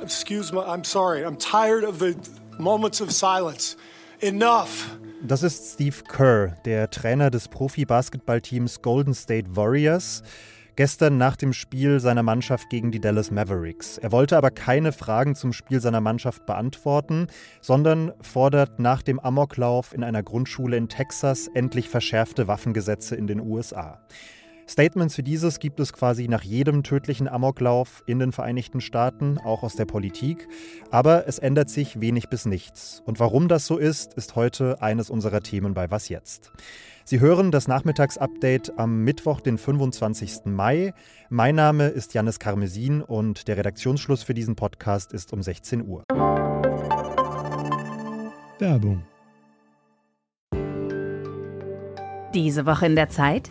Excuse me, I'm sorry. I'm tired of the moments of silence. Enough. Das ist Steve Kerr, der Trainer des Profi-Basketballteams Golden State Warriors. Gestern nach dem Spiel seiner Mannschaft gegen die Dallas Mavericks. Er wollte aber keine Fragen zum Spiel seiner Mannschaft beantworten, sondern fordert nach dem Amoklauf in einer Grundschule in Texas endlich verschärfte Waffengesetze in den USA. Statements wie dieses gibt es quasi nach jedem tödlichen Amoklauf in den Vereinigten Staaten, auch aus der Politik. Aber es ändert sich wenig bis nichts. Und warum das so ist, ist heute eines unserer Themen bei Was jetzt? Sie hören das Nachmittagsupdate am Mittwoch, den 25. Mai. Mein Name ist Janis Karmesin und der Redaktionsschluss für diesen Podcast ist um 16 Uhr. Werbung. Diese Woche in der Zeit?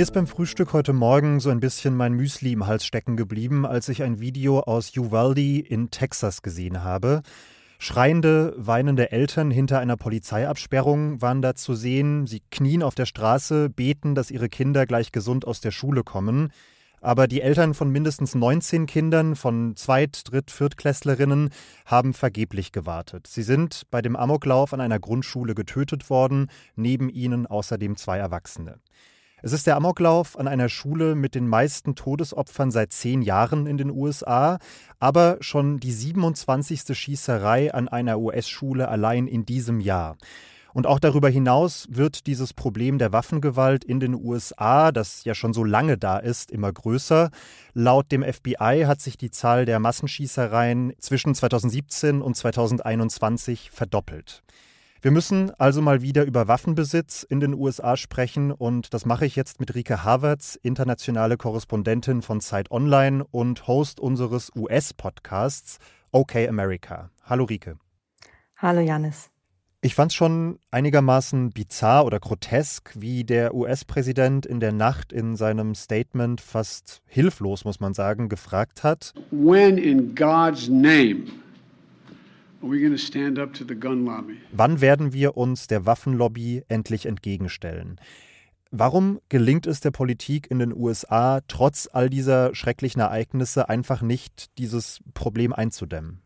Mir ist beim Frühstück heute Morgen so ein bisschen mein Müsli im Hals stecken geblieben, als ich ein Video aus Uvalde in Texas gesehen habe. Schreiende, weinende Eltern hinter einer Polizeiabsperrung waren da zu sehen. Sie knien auf der Straße, beten, dass ihre Kinder gleich gesund aus der Schule kommen. Aber die Eltern von mindestens 19 Kindern, von Zweit-, Dritt-, Viertklässlerinnen, haben vergeblich gewartet. Sie sind bei dem Amoklauf an einer Grundschule getötet worden, neben ihnen außerdem zwei Erwachsene. Es ist der Amoklauf an einer Schule mit den meisten Todesopfern seit zehn Jahren in den USA, aber schon die 27. Schießerei an einer US-Schule allein in diesem Jahr. Und auch darüber hinaus wird dieses Problem der Waffengewalt in den USA, das ja schon so lange da ist, immer größer. Laut dem FBI hat sich die Zahl der Massenschießereien zwischen 2017 und 2021 verdoppelt. Wir müssen also mal wieder über Waffenbesitz in den USA sprechen und das mache ich jetzt mit Rike Havertz, internationale Korrespondentin von Zeit Online und Host unseres US-Podcasts OK America. Hallo Rike. Hallo Janis. Ich fand es schon einigermaßen bizarr oder grotesk, wie der US-Präsident in der Nacht in seinem Statement fast hilflos, muss man sagen, gefragt hat. When in God's name Wann werden wir uns der Waffenlobby endlich entgegenstellen? Warum gelingt es der Politik in den USA, trotz all dieser schrecklichen Ereignisse einfach nicht, dieses Problem einzudämmen?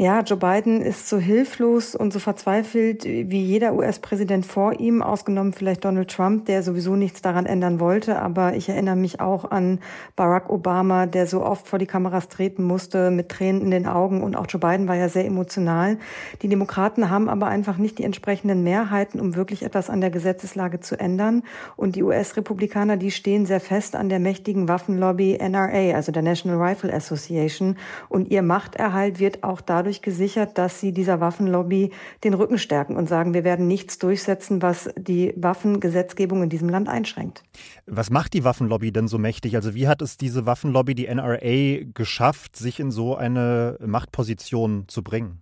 Ja, Joe Biden ist so hilflos und so verzweifelt wie jeder US-Präsident vor ihm, ausgenommen vielleicht Donald Trump, der sowieso nichts daran ändern wollte. Aber ich erinnere mich auch an Barack Obama, der so oft vor die Kameras treten musste mit Tränen in den Augen. Und auch Joe Biden war ja sehr emotional. Die Demokraten haben aber einfach nicht die entsprechenden Mehrheiten, um wirklich etwas an der Gesetzeslage zu ändern. Und die US-Republikaner, die stehen sehr fest an der mächtigen Waffenlobby NRA, also der National Rifle Association. Und ihr Machterhalt wird auch dadurch dadurch gesichert, dass sie dieser Waffenlobby den Rücken stärken und sagen, wir werden nichts durchsetzen, was die Waffengesetzgebung in diesem Land einschränkt. Was macht die Waffenlobby denn so mächtig? Also wie hat es diese Waffenlobby, die NRA, geschafft, sich in so eine Machtposition zu bringen?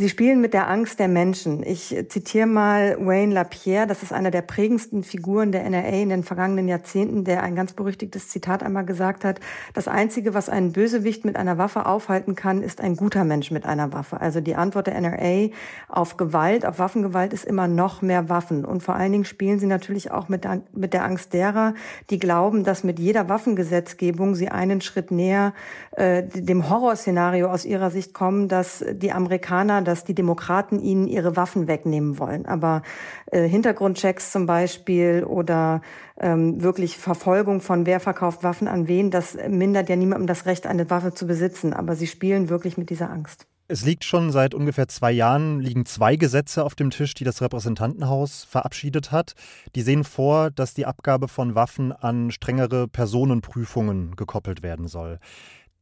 Sie spielen mit der Angst der Menschen. Ich zitiere mal Wayne LaPierre, das ist einer der prägendsten Figuren der NRA in den vergangenen Jahrzehnten, der ein ganz berüchtigtes Zitat einmal gesagt hat, das Einzige, was einen Bösewicht mit einer Waffe aufhalten kann, ist ein guter Mensch mit einer Waffe. Also die Antwort der NRA auf Gewalt, auf Waffengewalt ist immer noch mehr Waffen. Und vor allen Dingen spielen sie natürlich auch mit der, mit der Angst derer, die glauben, dass mit jeder Waffengesetzgebung sie einen Schritt näher äh, dem Horrorszenario aus ihrer Sicht kommen, dass die Amerikaner dass die Demokraten ihnen ihre Waffen wegnehmen wollen. Aber äh, Hintergrundchecks zum Beispiel oder ähm, wirklich Verfolgung von wer verkauft Waffen an wen, das mindert ja niemandem das Recht, eine Waffe zu besitzen. Aber sie spielen wirklich mit dieser Angst. Es liegt schon seit ungefähr zwei Jahren, liegen zwei Gesetze auf dem Tisch, die das Repräsentantenhaus verabschiedet hat. Die sehen vor, dass die Abgabe von Waffen an strengere Personenprüfungen gekoppelt werden soll.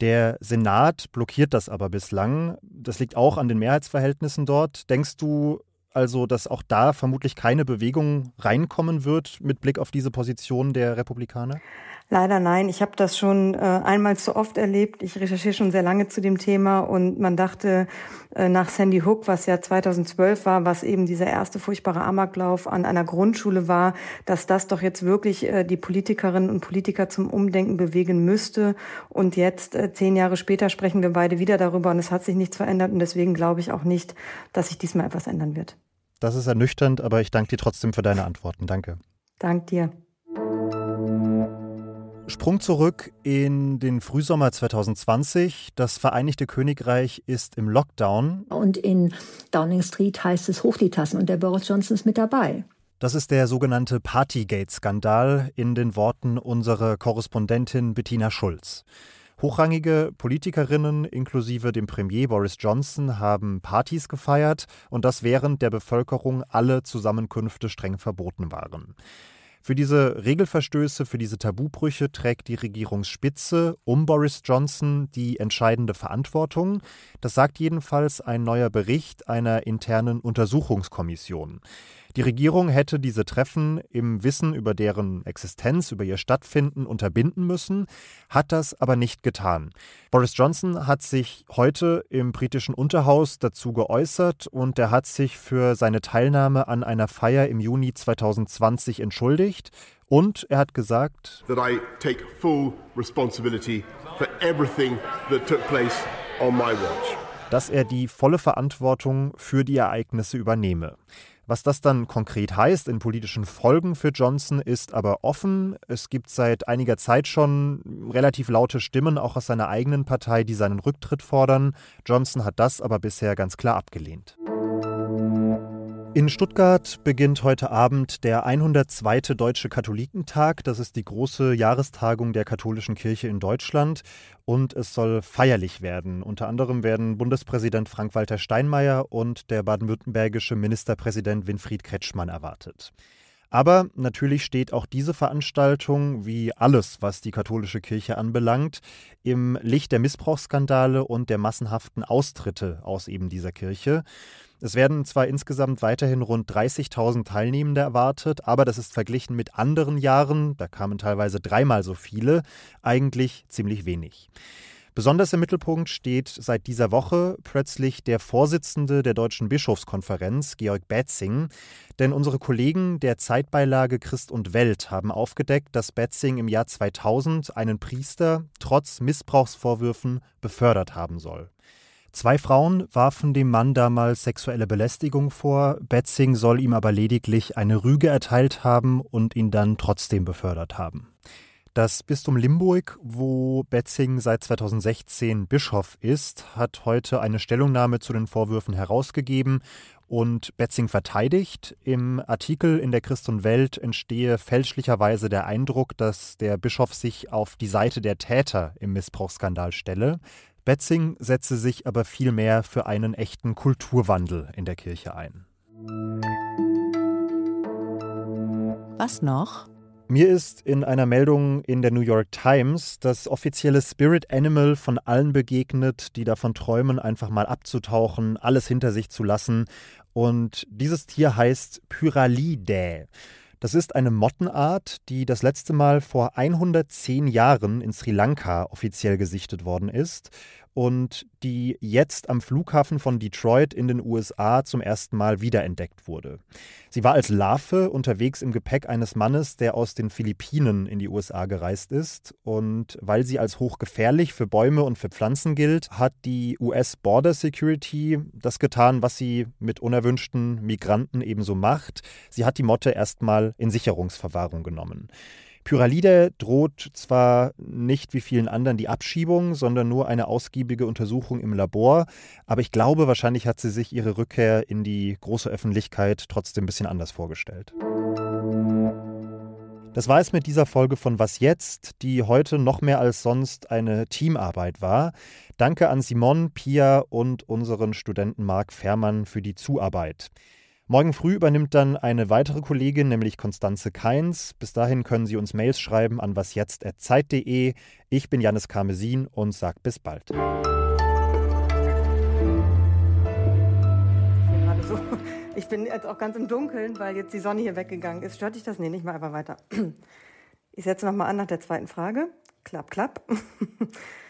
Der Senat blockiert das aber bislang. Das liegt auch an den Mehrheitsverhältnissen dort. Denkst du also, dass auch da vermutlich keine Bewegung reinkommen wird mit Blick auf diese Position der Republikaner? Leider nein. Ich habe das schon äh, einmal zu oft erlebt. Ich recherchiere schon sehr lange zu dem Thema und man dachte äh, nach Sandy Hook, was ja 2012 war, was eben dieser erste furchtbare Amoklauf an einer Grundschule war, dass das doch jetzt wirklich äh, die Politikerinnen und Politiker zum Umdenken bewegen müsste. Und jetzt, äh, zehn Jahre später, sprechen wir beide wieder darüber und es hat sich nichts verändert und deswegen glaube ich auch nicht, dass sich diesmal etwas ändern wird. Das ist ernüchternd, aber ich danke dir trotzdem für deine Antworten. Danke. Dank dir. Sprung zurück in den Frühsommer 2020. Das Vereinigte Königreich ist im Lockdown. Und in Downing Street heißt es hoch die Tassen und der Boris Johnson ist mit dabei. Das ist der sogenannte Partygate-Skandal in den Worten unserer Korrespondentin Bettina Schulz. Hochrangige Politikerinnen inklusive dem Premier Boris Johnson haben Partys gefeiert und das während der Bevölkerung alle Zusammenkünfte streng verboten waren. Für diese Regelverstöße, für diese Tabubrüche trägt die Regierungsspitze um Boris Johnson die entscheidende Verantwortung. Das sagt jedenfalls ein neuer Bericht einer internen Untersuchungskommission. Die Regierung hätte diese Treffen im Wissen über deren Existenz, über ihr Stattfinden unterbinden müssen, hat das aber nicht getan. Boris Johnson hat sich heute im britischen Unterhaus dazu geäußert und er hat sich für seine Teilnahme an einer Feier im Juni 2020 entschuldigt und er hat gesagt, that I take full responsibility for everything that took place on my watch. Dass er die volle Verantwortung für die Ereignisse übernehme. Was das dann konkret heißt in politischen Folgen für Johnson ist aber offen. Es gibt seit einiger Zeit schon relativ laute Stimmen auch aus seiner eigenen Partei, die seinen Rücktritt fordern. Johnson hat das aber bisher ganz klar abgelehnt. In Stuttgart beginnt heute Abend der 102. Deutsche Katholikentag. Das ist die große Jahrestagung der katholischen Kirche in Deutschland und es soll feierlich werden. Unter anderem werden Bundespräsident Frank-Walter Steinmeier und der baden-württembergische Ministerpräsident Winfried Kretschmann erwartet. Aber natürlich steht auch diese Veranstaltung, wie alles, was die katholische Kirche anbelangt, im Licht der Missbrauchsskandale und der massenhaften Austritte aus eben dieser Kirche. Es werden zwar insgesamt weiterhin rund 30.000 Teilnehmende erwartet, aber das ist verglichen mit anderen Jahren, da kamen teilweise dreimal so viele, eigentlich ziemlich wenig. Besonders im Mittelpunkt steht seit dieser Woche plötzlich der Vorsitzende der Deutschen Bischofskonferenz, Georg Betzing. Denn unsere Kollegen der Zeitbeilage Christ und Welt haben aufgedeckt, dass Betzing im Jahr 2000 einen Priester trotz Missbrauchsvorwürfen befördert haben soll. Zwei Frauen warfen dem Mann damals sexuelle Belästigung vor, Betzing soll ihm aber lediglich eine Rüge erteilt haben und ihn dann trotzdem befördert haben. Das Bistum Limburg, wo Betzing seit 2016 Bischof ist, hat heute eine Stellungnahme zu den Vorwürfen herausgegeben und Betzing verteidigt. Im Artikel in der Christ und Welt entstehe fälschlicherweise der Eindruck, dass der Bischof sich auf die Seite der Täter im Missbrauchsskandal stelle. Betzing setze sich aber vielmehr für einen echten Kulturwandel in der Kirche ein. Was noch? Mir ist in einer Meldung in der New York Times das offizielle Spirit Animal von allen begegnet, die davon träumen, einfach mal abzutauchen, alles hinter sich zu lassen. Und dieses Tier heißt Pyralidae. Das ist eine Mottenart, die das letzte Mal vor 110 Jahren in Sri Lanka offiziell gesichtet worden ist und die jetzt am Flughafen von Detroit in den USA zum ersten Mal wiederentdeckt wurde. Sie war als Larve unterwegs im Gepäck eines Mannes, der aus den Philippinen in die USA gereist ist. Und weil sie als hochgefährlich für Bäume und für Pflanzen gilt, hat die US Border Security das getan, was sie mit unerwünschten Migranten ebenso macht. Sie hat die Motte erstmal in Sicherungsverwahrung genommen. Pyralide droht zwar nicht wie vielen anderen die Abschiebung, sondern nur eine ausgiebige Untersuchung im Labor, aber ich glaube, wahrscheinlich hat sie sich ihre Rückkehr in die große Öffentlichkeit trotzdem ein bisschen anders vorgestellt. Das war es mit dieser Folge von Was jetzt, die heute noch mehr als sonst eine Teamarbeit war. Danke an Simon, Pia und unseren Studenten Marc Fährmann für die Zuarbeit. Morgen früh übernimmt dann eine weitere Kollegin, nämlich Konstanze Keins. Bis dahin können Sie uns Mails schreiben an wasjetzt.zeit.de. Ich bin Janis Karmesin und sag bis bald. Ich bin jetzt auch ganz im Dunkeln, weil jetzt die Sonne hier weggegangen ist. Stört dich das? Nee, nicht mal einfach weiter. Ich setze nochmal an nach der zweiten Frage. Klapp, klapp.